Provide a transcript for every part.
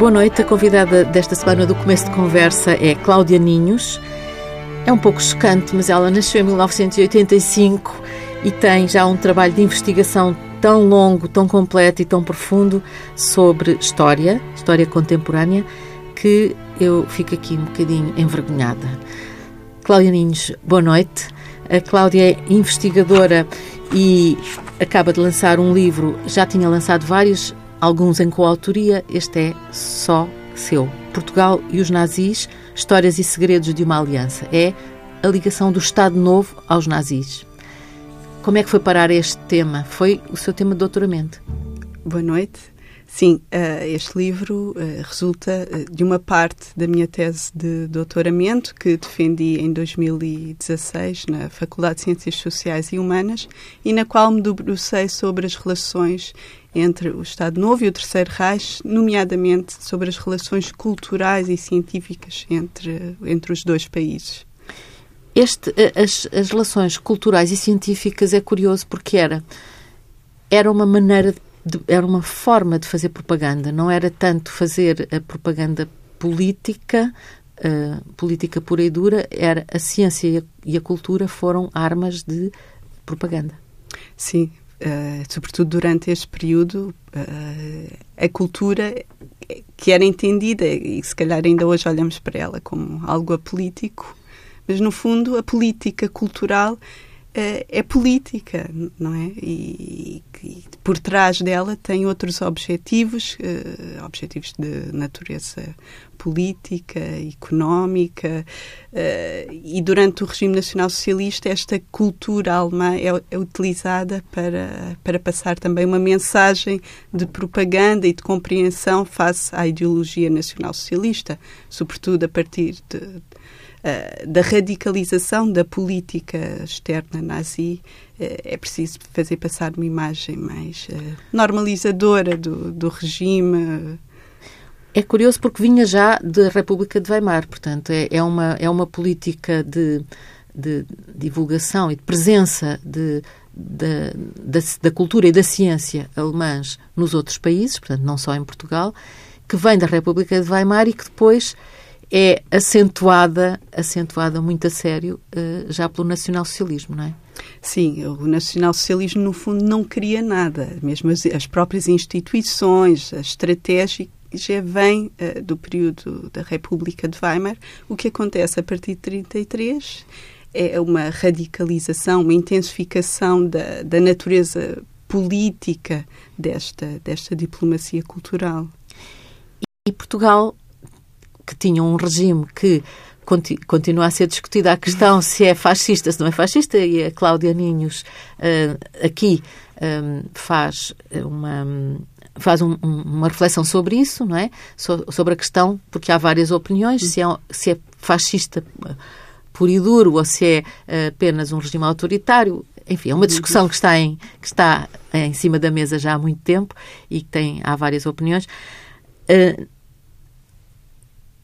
Boa noite. A convidada desta semana do começo de conversa é Cláudia Ninhos. É um pouco chocante, mas ela nasceu em 1985 e tem já um trabalho de investigação tão longo, tão completo e tão profundo sobre história, história contemporânea, que eu fico aqui um bocadinho envergonhada. Cláudia Ninhos, boa noite. A Cláudia é investigadora e acaba de lançar um livro, já tinha lançado vários, alguns em coautoria, este é só seu. Portugal e os nazis, histórias e segredos de uma aliança. É a ligação do Estado Novo aos nazis. Como é que foi parar este tema? Foi o seu tema de doutoramento? Boa noite. Sim, uh, este livro uh, resulta uh, de uma parte da minha tese de doutoramento que defendi em 2016 na Faculdade de Ciências Sociais e Humanas e na qual me debrucei sobre as relações entre o Estado Novo e o Terceiro Reich, nomeadamente sobre as relações culturais e científicas entre, entre os dois países. Este, as, as relações culturais e científicas é curioso porque era, era uma maneira de de, era uma forma de fazer propaganda, não era tanto fazer a propaganda política, uh, política pura e dura, era a ciência e a, e a cultura foram armas de propaganda. Sim, uh, sobretudo durante este período, uh, a cultura que era entendida, e se calhar ainda hoje olhamos para ela como algo apolítico, mas no fundo a política cultural é, é política, não é? E, e, por trás dela tem outros objetivos, uh, objetivos de natureza política, económica, uh, e durante o regime nacional socialista esta cultura alemã é, é, utilizada para, para passar também uma mensagem de propaganda e de compreensão face à ideologia nacional socialista, sobretudo a partir de, uh, da radicalização da política externa nazi, uh, é preciso fazer passar uma imagem mais normalizadora do, do regime. É curioso porque vinha já da República de Weimar, portanto, é, é, uma, é uma política de, de divulgação e de presença de, da, da, da, cultura e da ciência alemãs nos outros países, portanto, não só em Portugal, que vem da República de Weimar e que depois é acentuada, acentuada muito a sério uh, já pelo nacionalsocialismo, não é? Sim, o nacionalsocialismo no fundo não queria nada, mesmo as, as próprias instituições, a estratégia já vem uh, do período da República de Weimar. O que acontece a partir de 33 é uma radicalização, uma intensificação da, da natureza política desta, desta diplomacia cultural. E Portugal que tinham um regime que continua a ser discutida a questão se é fascista, se não é fascista, e a Cláudia Ninhos uh, aqui um, faz uma faz um, uma reflexão sobre isso, não é? So, sobre a questão, porque há várias opiniões, se é, se é fascista puro e duro ou se é uh, apenas um regime autoritário. Enfim, é uma discussão que está, em, que está em cima da mesa já há muito tempo e que tem, há várias opiniões. Uh,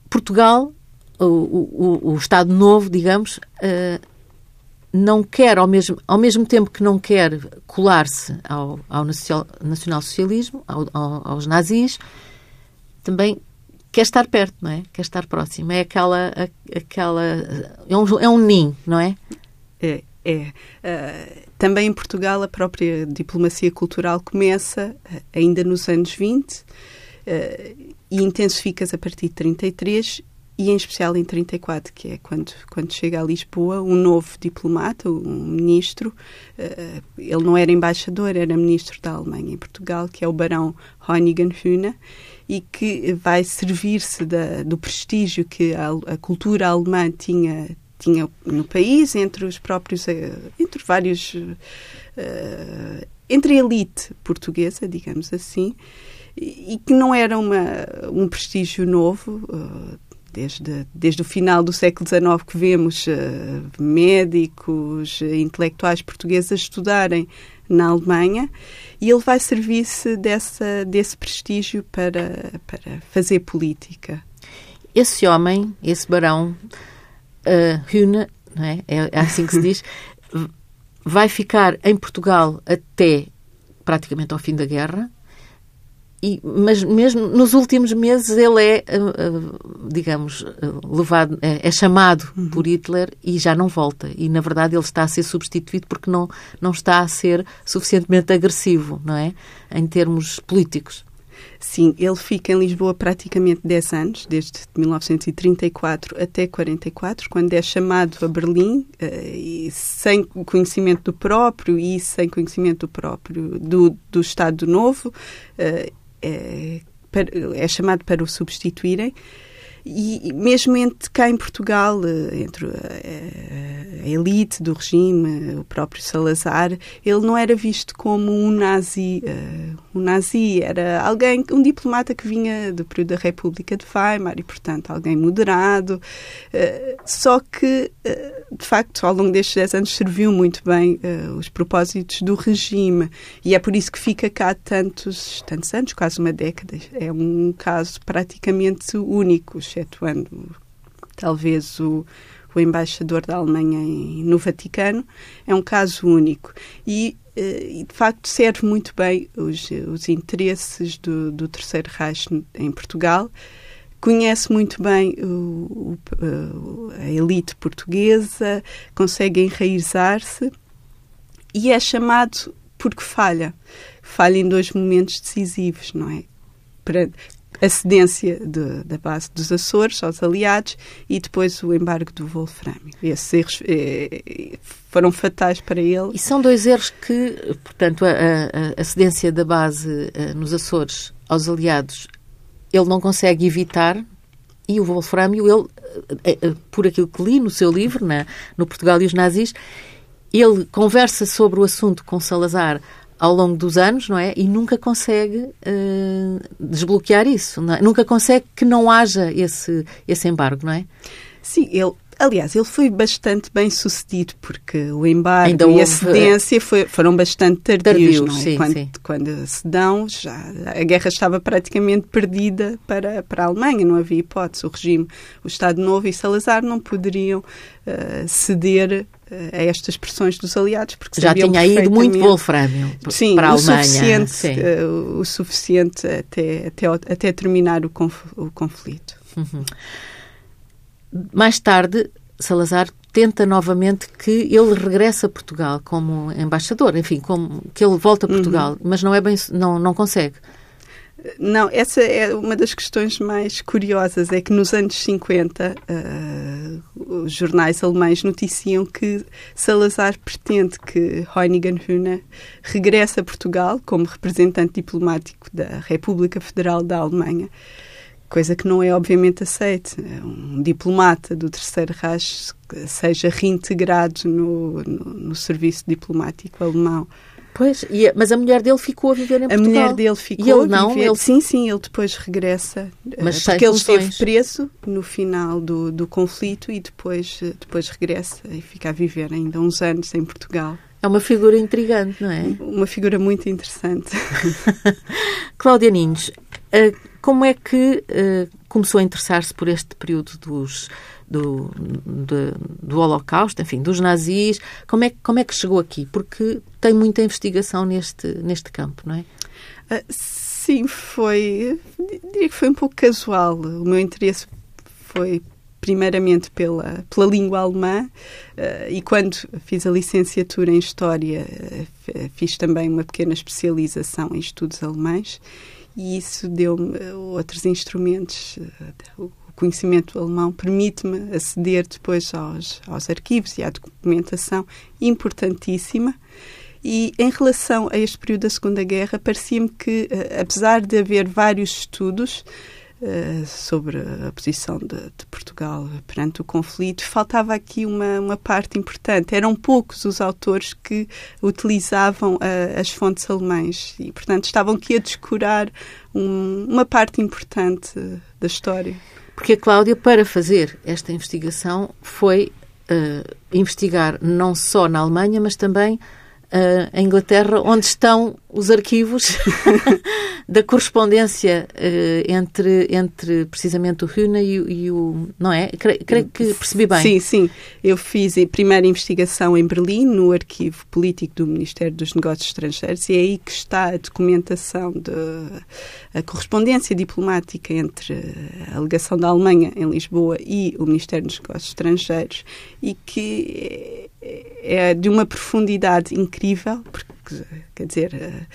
Portugal, o, o, o Estado Novo, digamos, uh, não quer, ao mesmo, ao mesmo tempo que não quer colar-se ao, ao nacional-socialismo, ao, ao, aos nazis, também quer estar perto, não é? Quer estar próximo. É aquela. aquela é, um, é um ninho, não é? É. É. Uh, também em Portugal, a própria diplomacia cultural começa ainda nos anos 20. Uh, e intensifica-se a partir de 33 e em especial em 34, que é quando, quando chega a Lisboa um novo diplomata, um ministro, uh, ele não era embaixador, era ministro da Alemanha em Portugal, que é o barão Honigenhühne, e que vai servir-se do prestígio que a, a, cultura alemã tinha tinha no país entre os próprios uh, entre vários uh, entre a elite portuguesa, digamos assim, e que não era uma, um prestígio novo. Uh, desde, desde o final do século XIX que vemos uh, médicos, intelectuais portugueses a estudarem na Alemanha e ele vai servir-se dessa, desse prestígio para, para fazer política. Esse homem, esse barão, uh, Hühne, é? é assim que se diz, vai ficar em Portugal até praticamente ao fim da guerra e, mas mesmo nos últimos meses ele é, uh, digamos, uh, levado, é, é chamado uhum. por Hitler e já não volta. E na verdade ele está a ser substituído porque não, não está a ser suficientemente agressivo, não é? Em termos políticos. Sim, ele fica em Lisboa praticamente 10 anos, desde 1934 até 44, quando é chamado a Berlim, uh, sem conhecimento do próprio e sem conhecimento do próprio do, do Estado Novo. É, é chamado para o substituírem. E mesmo entre cá em Portugal, eh, entre a, a, elite do regime, o próprio Salazar, ele não era visto como um nazi. Uh, um nazi era alguém, um diplomata que vinha do período da República de Weimar e, portanto, alguém moderado. Só que, de facto, ao longo destes 10 anos serviu muito bem os propósitos do regime e é por isso que fica cá tantos, tantos anos, quase uma década. É um caso praticamente único excetuando talvez o, o embaixador da Alemanha em, no Vaticano, é um caso único. E, eh, de facto, serve muito bem os, os interesses do, do Terceiro Reich em Portugal. Conhece muito bem o, o, a elite portuguesa, consegue enraizar-se e é chamado porque falha. Falha em dois momentos decisivos, não é? A cedência de, da base dos Açores aos aliados e depois o embargo do Wolframio. Esses erros eh, foram fatais para ele. E são dois erros que, portanto, a, a, a cedência da base eh, nos Açores aos aliados ele não consegue evitar e o Wolframio, ele, eh, eh, por aquilo que li no seu livro, na, no Portugal e os Nazis, ele conversa sobre o assunto com Salazar ao longo dos anos, não é? E nunca consegue uh, desbloquear isso, é? nunca consegue que não haja esse, esse embargo, não é? Sim, ele, Aliás, ele foi bastante bem sucedido, porque o embargo Ainda e houve... a cedência foi, foram bastante tardios. tardios é? sim, quando, sim. quando se dão, já, a guerra estava praticamente perdida para, para a Alemanha, não havia hipótese. O regime, o Estado Novo e Salazar não poderiam uh, ceder a estas pressões dos aliados, porque já tinha ido muito Wolframio sim, para a Alemanha. Suficiente, sim. Uh, o suficiente até, até, até terminar o, conf, o conflito. Uhum. Mais tarde, Salazar tenta novamente que ele regresse a Portugal como embaixador, enfim, como, que ele volta a Portugal, uhum. mas não é bem, não, não consegue. Não, essa é uma das questões mais curiosas, é que nos anos 50 uh, eh, os jornais alemães noticiam que Salazar pretende que Heunigen Hühne regresse a Portugal como representante diplomático da República Federal da Alemanha coisa que não é obviamente aceite. É um diplomata do Terceiro Reich seja reintegrado no, no, no serviço diplomático alemão. Pois, e, mas a mulher dele ficou a viver em Portugal. A mulher dele ficou e ele não, viver. Ele... Sim, sim, ele depois regressa. Eh, mas porque ele esteve preso no final do, do conflito e depois, eh, depois regressa e fica a viver ainda uns anos em Portugal. É uma figura intrigante, não é? Uma figura muito interessante. Cláudia Ninhos, eh, como é que começou a interessar-se por este período dos, do, de, do Holocausto, enfim, dos nazis? Como é, como é que chegou aqui? Porque tem muita investigação neste, neste campo, não é? Uh, sim, foi. Diria que foi um pouco casual. O meu interesse foi primeiramente pela, pela língua alemã uh, e quando fiz a licenciatura em História uh, fiz também uma pequena especialização em estudos alemães e isso deu-me outros instrumentos. Eh, o conhecimento alemão permite-me aceder depois aos, aos arquivos e à documentação importantíssima. E em relação a este período da Segunda Guerra, parecia-me que, eh, apesar de haver vários estudos, eh, sobre a posição de, de, Portugal perante o conflito, faltava aqui uma, uma parte importante. Eram poucos os autores que utilizavam uh, as fontes alemãs e, portanto, estavam aqui a descurar um, uma parte importante da história. Porque a Cláudia, para fazer esta investigação, foi uh, investigar não só na Alemanha, mas também uh, a Inglaterra, onde estão os arquivos da correspondência uh, entre, entre precisamente o Hühne e, e, o. Não é? Creio, creio, que percebi bem. Sim, sim. Eu fiz a primeira investigação em Berlim, no arquivo político do Ministério dos Negócios Estrangeiros, e é aí que está a documentação, de, a correspondência diplomática entre a alegação da Alemanha em Lisboa e o Ministério dos Negócios Estrangeiros, e que é de uma profundidade incrível, porque, quer dizer, eh,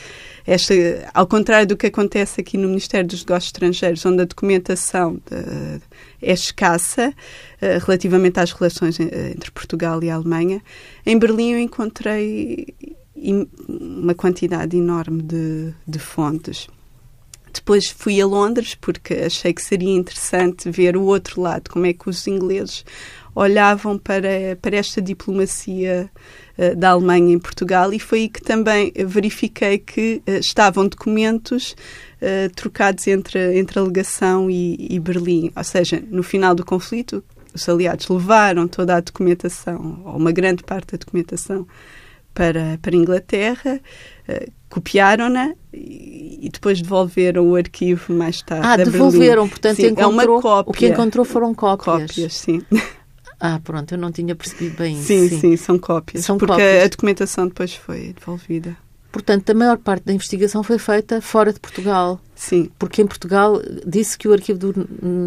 esta, ao contrário do que acontece aqui no Ministério dos Negócios Estrangeiros, onde a documentação de, é escassa uh, relativamente às relações eh, entre Portugal e a Alemanha, em Berlim eu encontrei uma quantidade enorme de, de fontes. Depois fui a Londres porque achei que seria interessante ver o outro lado, como é que os ingleses olhavam para, para esta diplomacia da Alemanha em Portugal e foi aí que também verifiquei que uh, estavam documentos uh, trocados entre, entre a legação e, e Berlim. Ou seja, no final do conflito, os aliados levaram toda a documentação, ou uma grande parte da documentação, para, para a Inglaterra, uh, copiaram-na e, e, depois devolveram o arquivo mais tarde. Ah, devolveram, portanto, sim, encontrou, é uma cópia. o que encontrou foram cópias. Cópias, sim. Ah, pronto, eu não tinha percebido bem isso. Sim, sim, sim são cópias. São porque cópias. a documentação depois foi devolvida. Portanto, a maior parte da investigação foi feita fora de Portugal. Sim. Porque em Portugal disse que o arquivo do,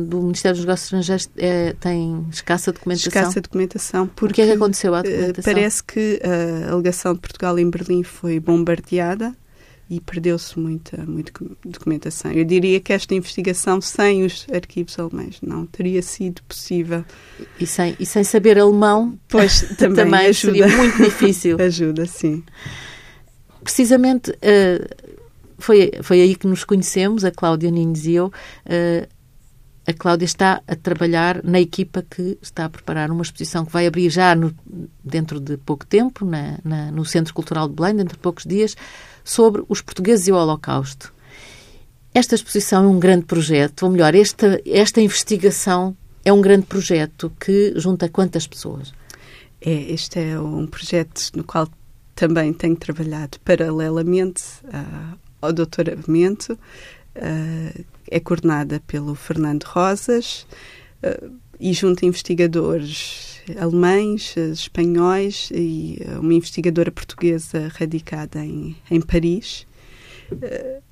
do Ministério dos Negócios Estrangeiros é, tem escassa documentação. Escassa documentação. Porque, o que é que aconteceu à documentação? Parece que a alegação de Portugal em Berlim foi bombardeada e perdeu-se muita, muita documentação. Eu diria que esta investigação sem os arquivos alemães não teria sido possível. E sem, e sem saber alemão, pois também, também seria muito difícil. ajuda, sim. Precisamente uh, foi, foi aí que nos conhecemos, a Cláudia Ninhos e eu. Uh, a Cláudia está a trabalhar na equipa que está a preparar uma exposição que vai abrir já no, dentro de pouco tempo, na, na, no Centro Cultural de Belém, dentro de poucos dias, sobre os portugueses e o Holocausto. Esta exposição é um grande projeto, ou melhor, esta, esta investigação é um grande projeto que junta quantas pessoas? É, este é um projeto no qual também tenho trabalhado paralelamente uh, ao doutoramento. Uh, é coordenada pelo Fernando Rosas uh, e junta investigadores alemães, espanhóis e uh, uma investigadora portuguesa radicada em, em Paris. Uh,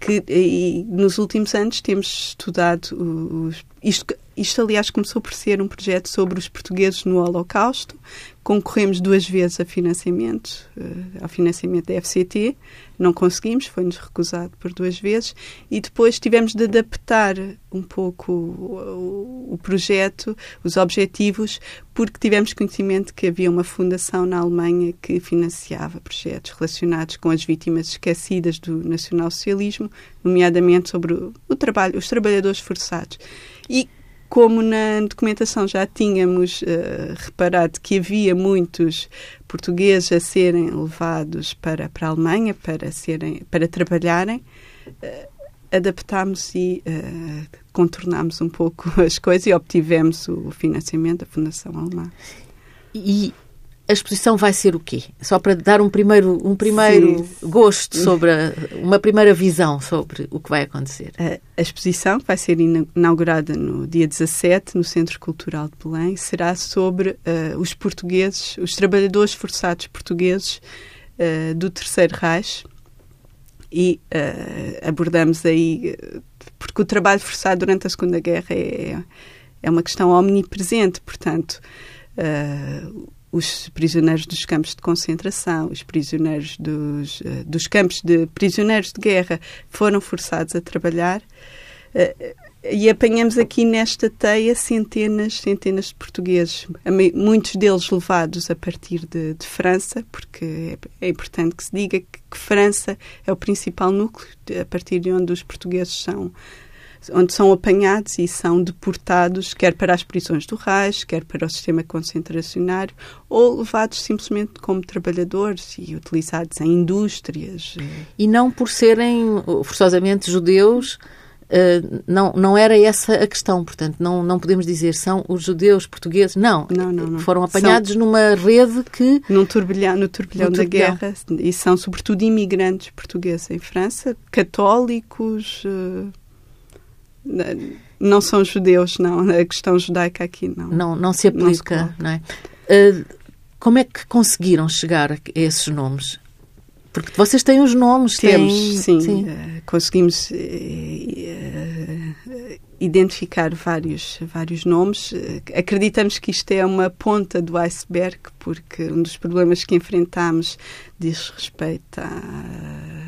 que e, nos últimos anos temos estudado os, isto, isto, aliás, começou por ser um projeto sobre os portugueses no Holocausto. Concorremos duas vezes a financiamento, uh, ao financiamento da FCT. Não conseguimos, foi-nos recusado por duas vezes. E depois tivemos de adaptar um pouco o, o, o projeto, os objetivos, porque tivemos conhecimento que havia uma fundação na Alemanha que financiava projetos relacionados com as vítimas esquecidas do nacionalsocialismo, nomeadamente sobre o, o trabalho, os trabalhadores forçados. E como na documentação já tínhamos uh, reparado que havia muitos portugueses a serem levados para, para a Alemanha para, serem, para trabalharem, uh, adaptámos e uh, contornámos um pouco as coisas e obtivemos o financiamento da Fundação Alemã. E a exposição vai ser o quê? Só para dar um primeiro, um primeiro Sim. gosto sobre, a, uma primeira visão sobre o que vai acontecer. A, a, exposição, que vai ser inaugurada no dia 17, no Centro Cultural de Belém, será sobre uh, os portugueses, os trabalhadores forçados portugueses uh, do Terceiro Reich. E uh, abordamos aí, porque o trabalho forçado durante a Segunda Guerra é, é uma questão omnipresente, portanto. Os prisioneiros dos campos de concentração, os prisioneiros dos, uh, dos campos de prisioneiros de guerra foram forçados a trabalhar. Uh, e apanhamos aqui nesta teia centenas, centenas de portugueses, muitos deles levados a partir de, de França, porque é, é, importante que se diga que, que França é o principal núcleo a partir de onde os portugueses são onde são apanhados e são deportados, quer para as prisões do Reich, quer para o sistema concentracionário, ou levados simplesmente como trabalhadores e utilizados em indústrias. E não por serem forçosamente judeus, Uh, não, não era essa a questão, portanto, não, não podemos dizer são os judeus portugueses, não. não, não, não. Foram apanhados são, numa rede que. Num turbilhão, no turbilhão da turbilhão. guerra, e são sobretudo imigrantes portugueses em França, católicos. Uh, não são judeus, não. A questão judaica aqui não. Não, não se aplica, não, se não é? Uh, como é que conseguiram chegar a esses nomes? Porque vocês têm os nomes, Temos, têm, sim. sim. Uh, conseguimos uh, identificar vários, vários nomes. acreditamos que isto é uma ponta do iceberg, porque um dos problemas que enfrentamos diz respeito a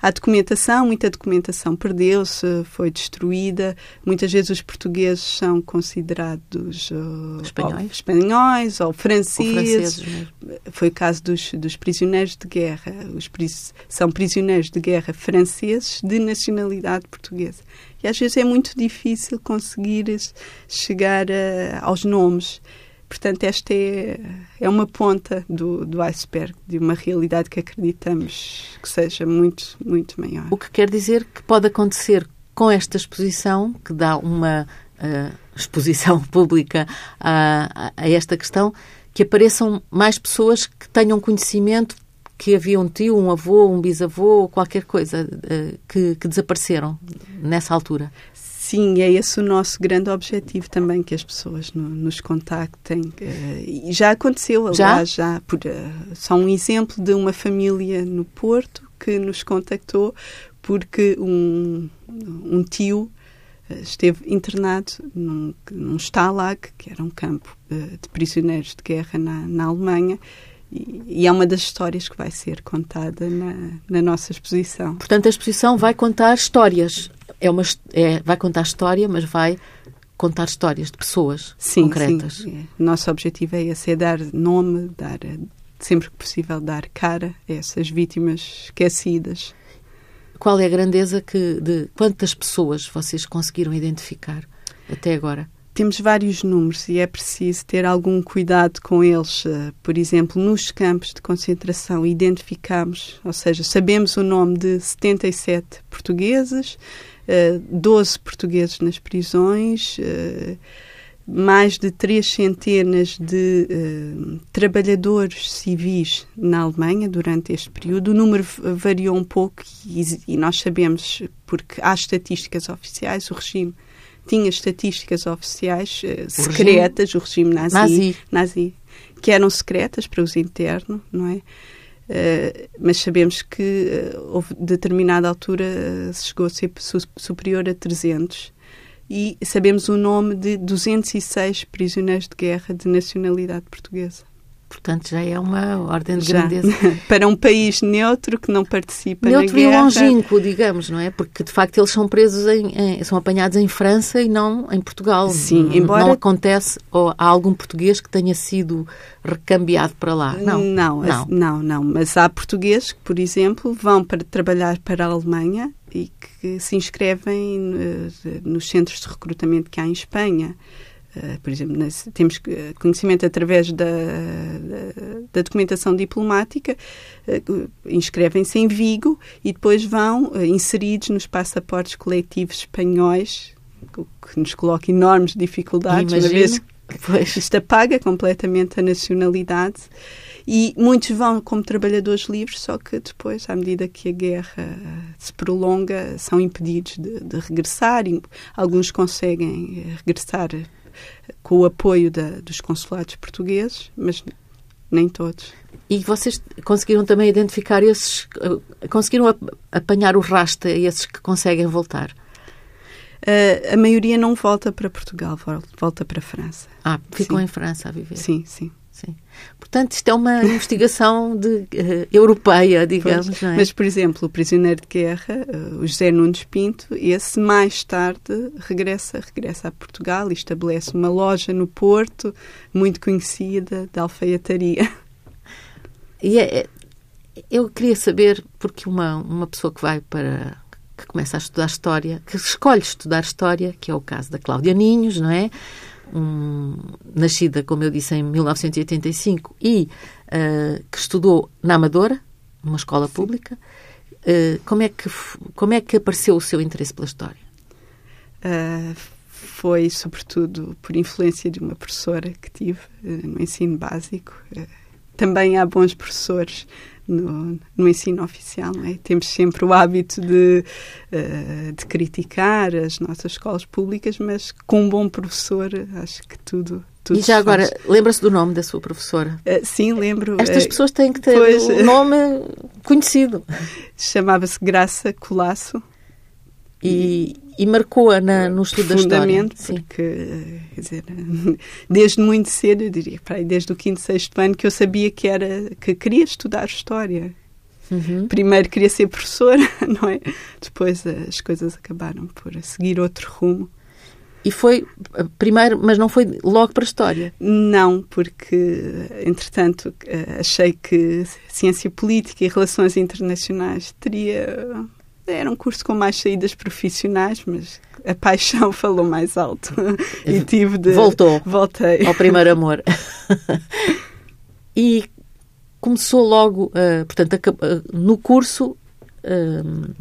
Há documentação, muita documentação perdeu-se, foi destruída. Muitas vezes os portugueses são considerados uh, espanhóis. Ou, espanhóis ou franceses. Ou franceses foi o caso dos, dos prisioneiros de guerra. Os pris, são prisioneiros de guerra franceses de nacionalidade portuguesa. E às vezes é muito difícil conseguir chegar a, aos nomes. Portanto, esta é, é uma ponta do, do iceberg de uma realidade que acreditamos que seja muito, muito maior. O que quer dizer que pode acontecer com esta exposição, que dá uma uh, exposição pública a, a, esta questão, que apareçam mais pessoas que tenham conhecimento que havia um tio, um avô, um bisavô, qualquer coisa uh, que, que desapareceram nessa altura. Sim, é esse o nosso grande objetivo também, que as pessoas no, nos contactem. Uh, e já aconteceu, aliás, já, já por, uh, só um exemplo de uma família no Porto que nos contactou porque um, um tio uh, esteve internado num, num Stalag, que era um campo de prisioneiros de guerra na, na Alemanha, e, é uma das histórias que vai ser contada na, na, nossa exposição. Portanto, a exposição vai contar histórias. É uma, é, vai contar história, mas vai contar histórias de pessoas sim, concretas. Sim, é. Nosso objetivo é esse, é dar nome, dar sempre que possível dar cara a essas vítimas esquecidas. Qual é a grandeza que de quantas pessoas vocês conseguiram identificar até agora? Temos vários números e é preciso ter algum cuidado com eles. Eh, por exemplo, nos campos de concentração identificamos, ou seja, sabemos o nome de 77 portugueses, 12 eh, portugueses nas prisões, eh, mais de três centenas de trabalhadores civis na Alemanha durante este período. O número variou um pouco e nós sabemos, porque há estatísticas oficiais, o regime tinha estatísticas oficiais uh, secretas, o regime, o regime nazi, nazi, nazi, que eram secretas para os internos, não é? Uh, mas sabemos que uh, houve determinada altura uh, chegou a ser su superior a 300 e sabemos o nome de 206 prisioneiros de guerra de nacionalidade portuguesa. Portanto, já é uma ordem de já. grandeza. Para um país neutro que não participa neutro na guerra. Neutro e longínquo, digamos, não é? Porque, de facto, eles são presos, em, em, são apanhados em França e não em Portugal. Sim, embora... Não acontece, ou há algum português que tenha sido recambiado para lá? Não, não, não. não, não. Mas há portugueses que, por exemplo, vão para trabalhar para a Alemanha e que se inscrevem uh, nos centros de recrutamento que há em Espanha. Uh, por exemplo, temos conhecimento através da, da, da documentação diplomática, uh, inscrevem-se em Vigo e depois vão inseridos nos passaportes coletivos espanhóis, o que nos coloca enormes dificuldades, Imagino. uma vez que pois. isto apaga completamente a nacionalidade. E muitos vão como trabalhadores livres, só que depois, à medida que a guerra se prolonga, são impedidos de, de regressar. E alguns conseguem regressar com o apoio da, dos consulados portugueses, mas nem todos. E vocês conseguiram também identificar esses, eh, conseguiram apanhar o rastro a esses que conseguem voltar? Uh, a maioria não volta para Portugal, volta para a França. Ah, ficam sim. em França a viver. Sim, sim. Sim. Portanto, isto é uma investigação de, uh, europeia, digamos. Pois, é? Mas, por exemplo, o prisioneiro de guerra, uh, o José Nunes Pinto, esse mais tarde regressa, regressa a Portugal e estabelece uma loja no Porto, muito conhecida, de alfaiataria. E é, é, eu queria saber, porque uma, uma pessoa que vai para que começa a estudar História, que escolhe estudar História, que é o caso da Cláudia Ninhos, não é? Um, nascida, como eu disse, em 1985 e uh, que estudou na Amadora, numa escola pública. Uh, como, é que, como é que apareceu o seu interesse pela história? Uh, foi sobretudo por influência de uma professora que tive no ensino básico. Também há bons professores no, no, ensino oficial, é? Temos sempre o hábito de, uh, de criticar as nossas escolas públicas, mas com um bom professor, acho que tudo. tudo e já agora, lembra-se do nome da sua professora? Uh, sim, lembro. Estas pessoas têm que ter pois, um nome conhecido. Chamava-se Graça Colasso. E, e marcou-a no estudo da história. porque, quer dizer, desde muito cedo, eu diria, desde o quinto, sexto ano, que eu sabia que era que queria estudar história. Uhum. Primeiro queria ser professora, não é? Depois as coisas acabaram por seguir outro rumo. E foi primeiro, mas não foi logo para a história? Não, porque entretanto achei que ciência política e relações internacionais teria era um curso com mais saídas profissionais, mas a paixão falou mais alto. e tive de. Voltou. Voltei. Ao primeiro amor. e começou logo, uh, portanto, uh, no curso. Uh,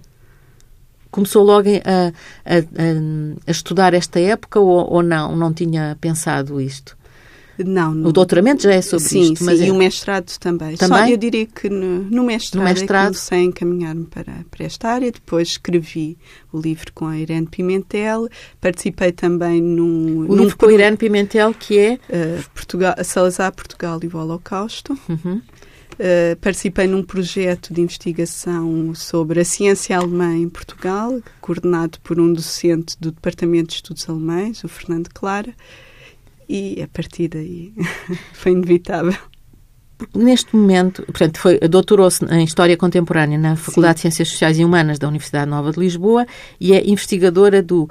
começou logo a, a, a, estudar esta época ou, ou não? Não tinha pensado isto? Não, no... O doutoramento já é sobre sim, isto, mas sim, é... e o mestrado também. também. Só eu diria que no, no mestrado, no mestrado... É comecei a encaminhar-me para, para esta área, depois escrevi o livro com a Irene Pimentel, participei também num... O num livro com a Irene Pimentel, que é? Uh, Portugal, Salazar, Portugal e o Holocausto. Uhum. Uh, participei num projeto de investigação sobre a ciência alemã em Portugal, coordenado por um docente do Departamento de Estudos Alemães, o Fernando Clara, e a partir daí foi inevitável. Neste momento, portanto, foi, doutorou-se em História Contemporânea na Faculdade Sim. de Ciências Sociais e Humanas da Universidade Nova de Lisboa e é investigadora do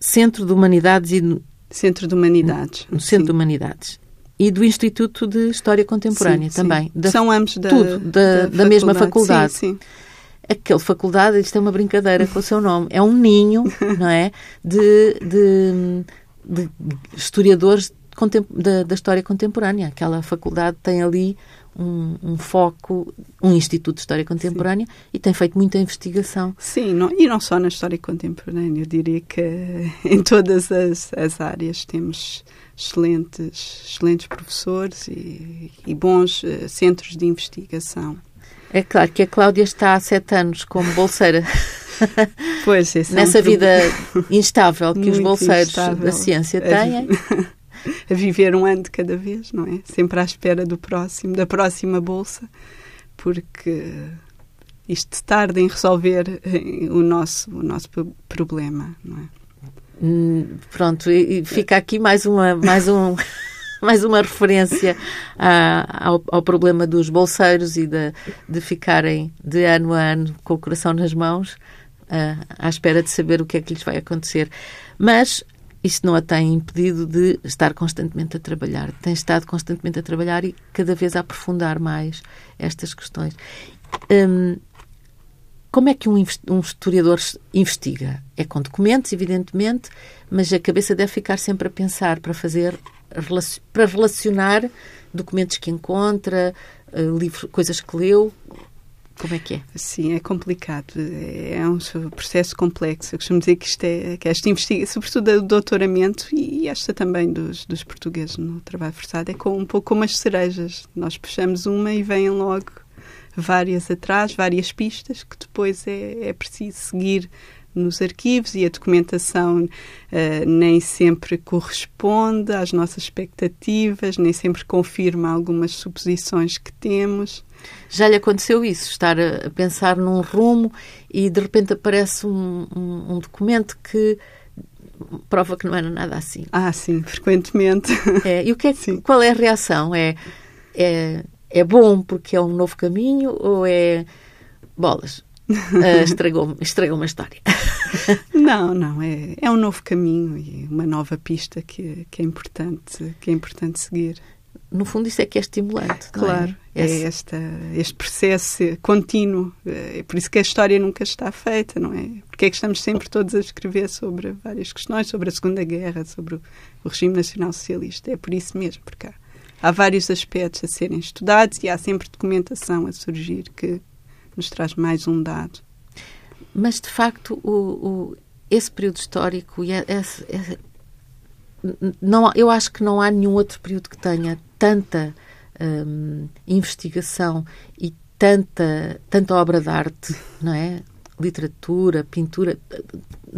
Centro de Humanidades e Centro de Humanidades. No Centro Sim. de Humanidades. E do Instituto de História Contemporânea sim, também. Da, São ambos da, tudo, da, da, da mesma faculdade. Sim, sim. Aquele faculdade, isto é uma brincadeira com o seu nome, é um ninho, não é? De, de de historiadores da, da, história contemporânea. Aquela faculdade tem ali um, um, foco, um Instituto de História Contemporânea Sim. e tem feito muita investigação. Sim, não, e não só na história contemporânea, eu diria que em todas as, as áreas temos excelentes, excelentes professores e, e bons uh, centros de investigação. É claro que a Cláudia está há sete anos como bolseira. Pois, Nessa é um vida instável que os bolseiros instável. da ciência têm. A viver um ano de cada vez, não é? Sempre à espera do próximo, da próxima bolsa, porque isto tarda em resolver eh, o nosso, o nosso problema, não é? Hum, pronto, e fica aqui mais uma, mais um, mais uma referência ao, ao, problema dos bolseiros e de, de ficarem de ano a ano com o coração nas mãos uh, à espera de saber o que é que lhes vai acontecer. Mas isso não a tem impedido de estar constantemente a trabalhar. Tem estado constantemente a trabalhar e cada vez a aprofundar mais estas questões. Um, como é que um, um, historiador investiga? É com documentos, evidentemente, mas a cabeça deve ficar sempre a pensar para fazer, para relacionar documentos que encontra, uh, livros, coisas que leu. Como é que é? Sim, é complicado. É um processo complexo. Eu costumo dizer que isto é que esta investigação, sobretudo do doutoramento e esta também dos, dos portugueses no trabalho forçado, é com, um pouco como as cerejas. Nós puxamos uma e vêm logo várias atrás, várias pistas que depois é, é preciso seguir nos arquivos e a documentação uh, nem sempre corresponde às nossas expectativas, nem sempre confirma algumas suposições que temos. Já lhe aconteceu isso, estar a pensar num rumo e de repente aparece um, um, um documento que prova que não era nada assim. Ah, sim, frequentemente. É, e o que é, qual é a reação? É, é, é bom porque é um novo caminho ou é bolas? Uh, estragou, estragou uma história. não, não, é, é um novo caminho e uma nova pista que, que, é, importante, que é importante seguir no fundo, isso é que é estimulante. Claro, é? é esta, este processo contínuo. É por isso que a história nunca está feita, não é? Porque é que estamos sempre todos a escrever sobre várias questões, sobre a Segunda Guerra, sobre o, o regime nacional socialista. É por isso mesmo, porque há, há vários aspectos a serem estudados e há sempre documentação a surgir que nos traz mais um dado. Mas, de facto, o, o esse período histórico e não, eu acho que não há nenhum outro período que tenha tanta hum, investigação e tanta, tanta obra de arte, não é? Literatura, pintura,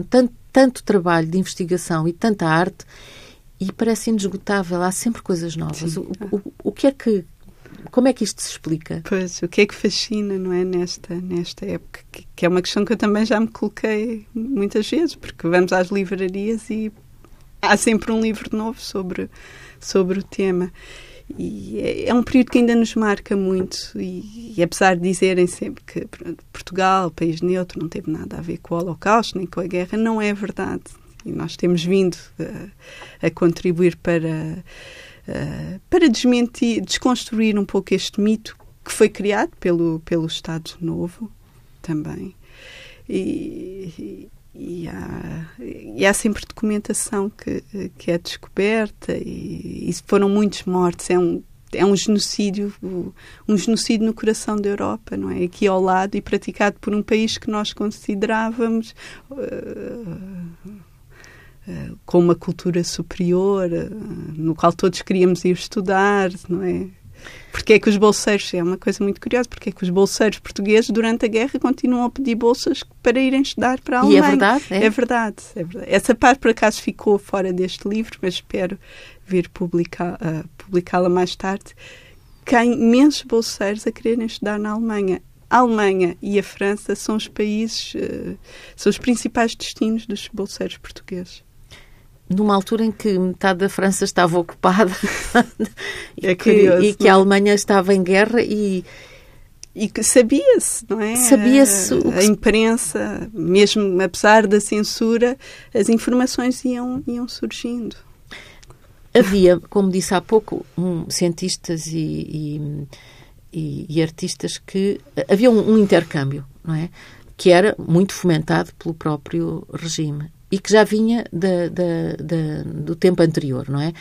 tanto, tanto trabalho de investigação e tanta arte e parece inesgotável. Há sempre coisas novas. O, o, o, que é que como é que isto se explica? Pois, o que é que fascina, não é, nesta, nesta época? Que, que, é uma questão que eu também já me coloquei muitas vezes, porque vamos às livrarias e há sempre um livro novo sobre, sobre o tema. E é, é um período que ainda nos marca muito, e, e, apesar de dizerem sempre que Portugal, país neutro, não teve nada a ver com o Holocausto nem com a guerra, não é verdade. E nós temos vindo a, a contribuir para eh, para desmentir, desconstruir um pouco este mito que foi criado pelo, pelo Estado Novo também. E, e, há, e há sempre documentação que, que é descoberta e, e foram muitos mortos. É um, é um genocídio, um genocídio no coração da Europa, não é? Aqui ao lado e praticado por um país que nós considerávamos uh, com uma cultura superior, uh, no qual todos queríamos ir estudar, não é? Porque é que os bolseiros, é uma coisa muito curiosa, porque é que os bolseiros portugueses durante a guerra continuam a pedir bolsas para irem estudar para a Alemanha? E é verdade? É? é verdade, é verdade. Essa parte por acaso ficou fora deste livro, mas espero vir publicar, uh, publicá-la mais tarde. Que há imensos bolseiros a quererem estudar na Alemanha. A Alemanha e a França são os países, uh, são os principais destinos dos bolseiros portugueses numa altura em que metade da França estava ocupada é que, curioso, e que a é? Alemanha estava em guerra e e que sabia-se, não é? Sabia-se. A, a imprensa, mesmo apesar da censura, as informações iam, iam surgindo. Havia, como disse há pouco, um, cientistas e, e, e, e, artistas que. Havia um, um intercâmbio, não é? Que era muito fomentado pelo próprio regime e que já vinha da, da, da, do tempo anterior, não é?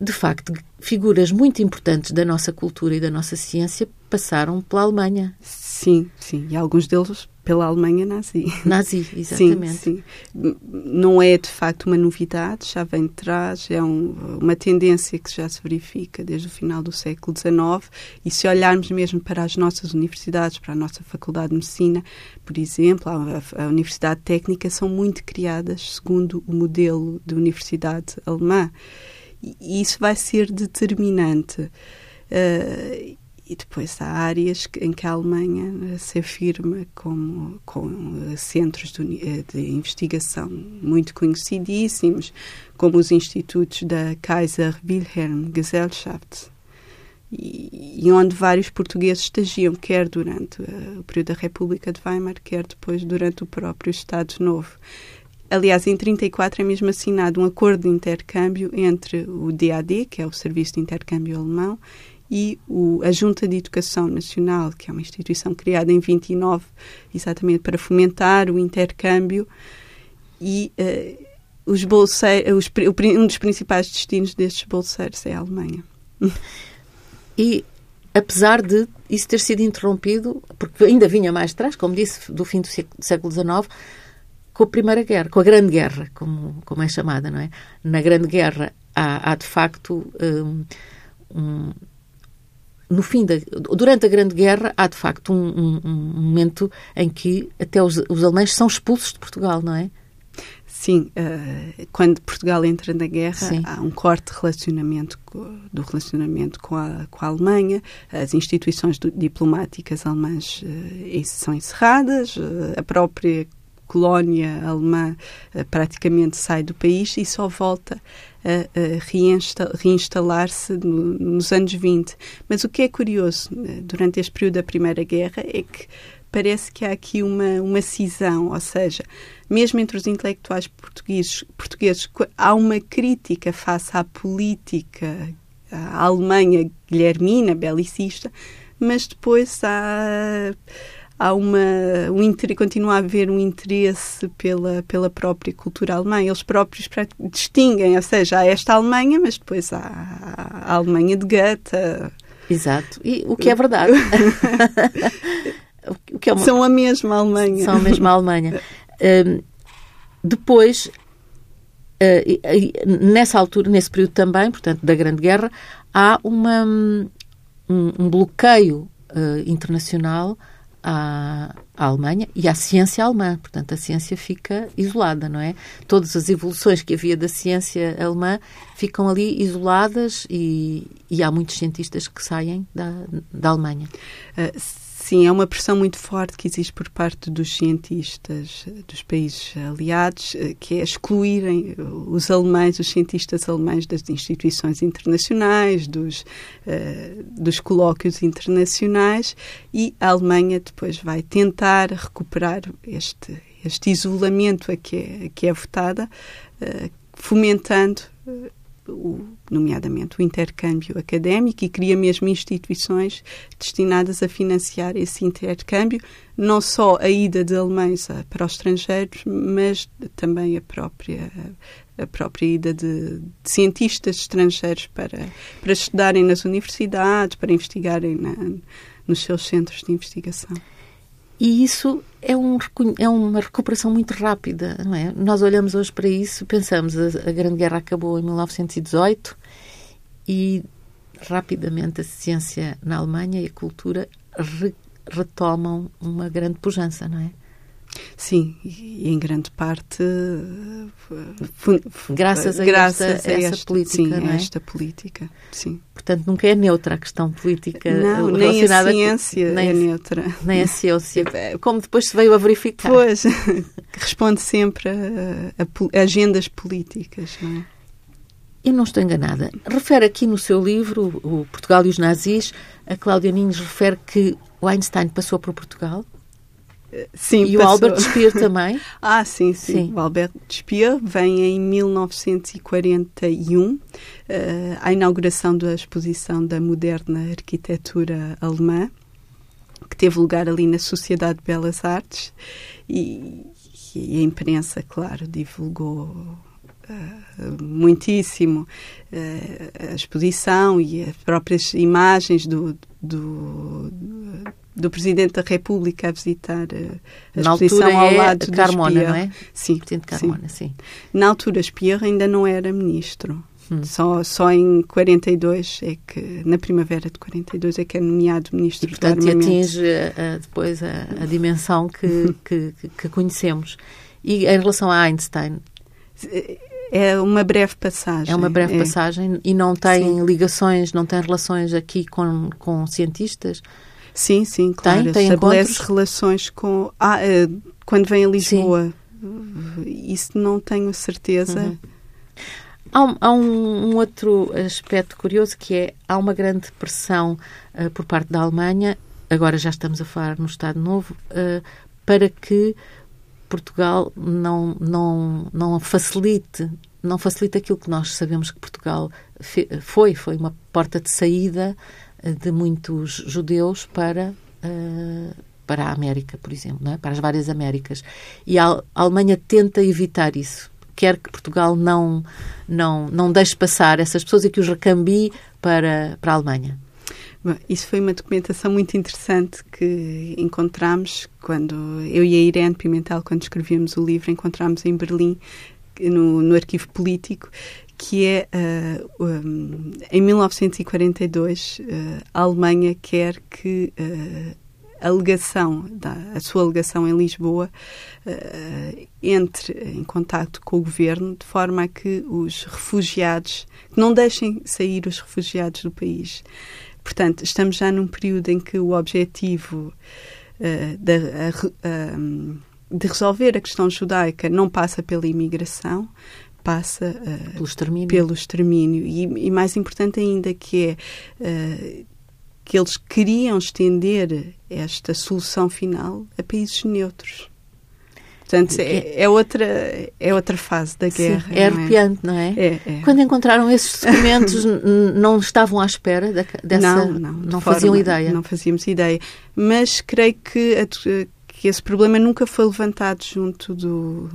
De facto, figuras muito importantes da nossa cultura e da nossa ciência passaram pela Alemanha. Sim, sim. E alguns deles pela Alemanha nazi. Nazi, exatamente. Sim, sim. Não é de facto uma novidade, já vem de trás, é um, uma tendência que já se verifica desde o final do século XIX. E se olharmos mesmo para as nossas universidades, para a nossa Faculdade de Medicina, por exemplo, a, a Universidade Técnica, são muito criadas segundo o modelo de universidade alemã. E isso vai ser determinante. Uh, e depois há áreas em que a Alemanha se afirma como com centros de, de, investigação muito conhecidíssimos, como os institutos da Kaiser Wilhelm Gesellschaft, e, e onde vários portugueses estagiam, quer durante o período da República de Weimar, quer depois durante o próprio Estado Novo. Aliás, em 34 é mesmo assinado um acordo de intercâmbio entre o DAD, que é o Serviço de Intercâmbio Alemão, e o, a Junta de Educação Nacional, que é uma instituição criada em 29, exatamente para fomentar o intercâmbio e uh, os bolseiros, os, um dos principais destinos destes bolseiros é a Alemanha. E apesar de isso ter sido interrompido, porque ainda vinha mais atrás, como disse, do fim do século XIX, com a Primeira Guerra, com a Grande Guerra, como, como é chamada, não é? Na Grande Guerra há, há de facto um, um no fim da, durante a Grande Guerra há de facto um, um, um momento em que até os, os, alemães são expulsos de Portugal, não é? Sim, uh, quando Portugal entra na guerra Sim. há um corte relacionamento do relacionamento com a, com a Alemanha, as instituições do, diplomáticas alemãs uh, são encerradas, uh, a própria colónia alemã praticamente sai do país e só volta a, reinstalar-se no, nos anos 20. Mas o que é curioso eh, durante este período da Primeira Guerra é que parece que há aqui uma, uma cisão, ou seja, mesmo entre os intelectuais portugueses, portugueses há uma crítica face à política à Alemanha guilhermina, belicista, mas depois há há uma, um, continua a haver um interesse pela, pela própria cultura alemã. Eles próprios distinguem, ou seja, há esta Alemanha, mas depois há a Alemanha de Goethe. Exato, e o que é verdade. o que é uma... São a mesma Alemanha. São a mesma Alemanha. Um, depois, nessa altura, nesse período também, portanto, da Grande Guerra, há uma, um, um bloqueio internacional à, à, Alemanha e à ciência alemã. Portanto, a ciência fica isolada, não é? Todas as evoluções que havia da ciência alemã ficam ali isoladas e, e há muitos cientistas que saem da, da Alemanha. Uh, Sim, é uma pressão muito forte que existe por parte dos cientistas dos países aliados, eh, que é excluírem os alemães, os cientistas alemães das instituições internacionais, dos, uh, dos colóquios internacionais, e a Alemanha depois vai tentar recuperar este, este isolamento a que é, a que é votada, uh, fomentando o, nomeadamente o intercâmbio académico, e cria mesmo instituições destinadas a financiar esse intercâmbio, não só a ida de alemães para os estrangeiros, mas também a própria a própria ida de, de cientistas estrangeiros para, para estudarem nas universidades, para investigarem na, nos seus centros de investigação. E isso é, um, é uma recuperação muito rápida, não é? Nós olhamos hoje para isso, pensamos, a, a Grande Guerra acabou em 1918 e rapidamente a ciência na Alemanha e a cultura re, retomam uma grande pujança, não é? Sim, e em grande parte graças a, graças esta, a essa esta, política, sim, é? esta política, sim. Portanto, nunca é neutra a questão política não, nem a ciência com, nem, é neutra. Nem a ciência, como depois se veio a verificar. Pois, responde sempre a, a, a agendas políticas, não é? Eu não estou enganada. Refere aqui no seu livro, o Portugal e os Nazis, a Cláudia Ninhos refere que o Einstein passou por Portugal? Sim, e passou. o Albert Speer também? ah, sim, sim, sim, O Albert Speer vem em 1941, uh, à inauguração da exposição da moderna arquitetura alemã, que teve lugar ali na Sociedade de Belas Artes, e, e a imprensa, claro, divulgou Uh, muitíssimo uh, a exposição e as próprias imagens do, do, do Presidente da República a visitar eh, a Na exposição ao é lado de Carmona, não é? Sim. Presidente Carmona, sim. sim. Na altura, Espierre ainda não era ministro. Hum. Só, só em 42 é que, na primavera de 42, é que é nomeado ministro e, portanto, do atinge uh, depois a, a dimensão que, que, que, conhecemos. E em relação a Einstein? É uma breve passagem. É uma breve é. passagem e não tem Sim. ligações, não tem relações aqui com, com cientistas? Sim, sim, claro. Tem, tem Estabelece encontros? relações com. Ah, uh, quando vem a Lisboa. Sim. Isso não tenho certeza. Uhum. Há, um, há um, um, outro aspecto curioso que é há uma grande pressão uh, por parte da Alemanha, agora já estamos a falar no Estado Novo, uh, para que Portugal não, não, não facilite não facilite aquilo que nós sabemos que Portugal foi, foi uma porta de saída de muitos judeus para, uh, para a América, por exemplo, é? para as várias Américas. E a, Alemanha tenta evitar isso. Quer que Portugal não, não, não deixe passar essas pessoas e que os recambie para, para a Alemanha. Bom, isso foi uma documentação muito interessante que encontramos quando eu e a Irene Pimentel, quando escrevíamos o livro, encontramos em Berlim, no, no arquivo político, que é uh, um, em 1942 uh, a Alemanha quer que uh, a da, a sua alegação em Lisboa, entre em contato com o governo de forma a que os refugiados, que não deixem sair os refugiados do país. Portanto, estamos já num período em que o objetivo da, a, de resolver a questão judaica não passa pela imigração, passa uh, pelo extermínio, pelo extermínio. E, e, mais importante ainda que é uh, que eles queriam estender esta solução final a países neutros. Portanto, é, é, outra, é outra fase da guerra. Sim, é arrepiante, não é? Não é? é, é. Quando encontraram esses documentos, não estavam à espera dessa. Não, não. Não faziam ideia. Não fazíamos ideia. Mas creio que, que esse problema nunca foi levantado junto do,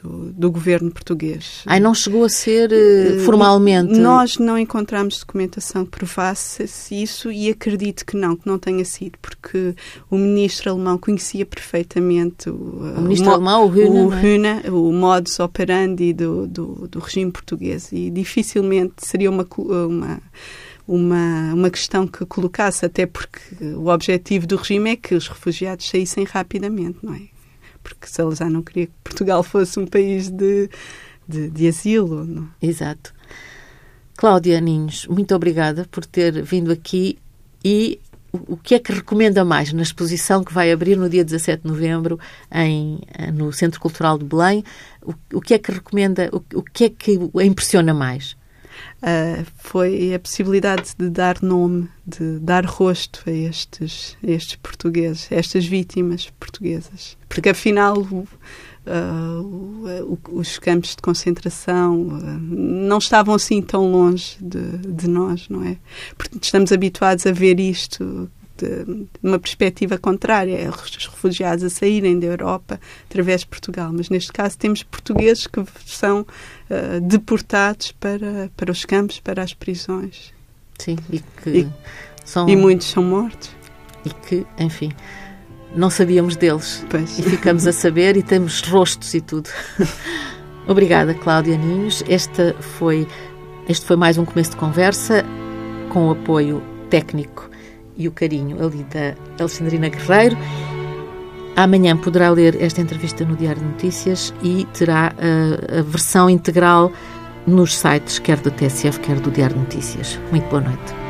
do, do, governo português. Ai, não chegou a ser uh, formalmente? Nós não encontramos documentação que provasse isso e acredito que não, que não tenha sido, porque o ministro alemão conhecia perfeitamente o, o ministro o, alemão, o Hühne, o, é? o modus operandi do, do, do regime português e dificilmente seria uma, uma uma, uma questão que colocasse, até porque o objetivo do regime é que os refugiados saíssem rapidamente, não é? Porque Salazar não queria que Portugal fosse um país de, de, de asilo. Não? É? Exato. Cláudia Ninhos, muito obrigada por ter vindo aqui e o que é que recomenda mais na exposição que vai abrir no dia 17 de novembro em, no Centro Cultural de Belém? O, o que é que recomenda, o, o que é que a impressiona mais? Uh, foi a possibilidade de dar nome, de dar rosto a estes, a estes portugueses, a estas vítimas portuguesas. Porque afinal. Uh, os campos de concentração uh, não estavam assim tão longe de, de, nós, não é? Porque estamos habituados a ver isto de uma perspectiva contrária, é os refugiados a saírem da Europa através de Portugal. Mas neste caso temos portugueses que são uh, deportados para, para os campos, para as prisões. Sim, e que e, são... E muitos são mortos. E que, enfim, não sabíamos deles. Pois. E ficamos a saber e temos rostos e tudo. Obrigada, Cláudia Ninhos. Esta foi, este foi mais um começo de conversa com o apoio técnico e o carinho ali da Alexandrina Guerreiro. Amanhã poderá ler esta entrevista no Diário de Notícias e terá a, a versão integral nos sites, quer do TSF, quer do Diário de Notícias. Muito boa noite.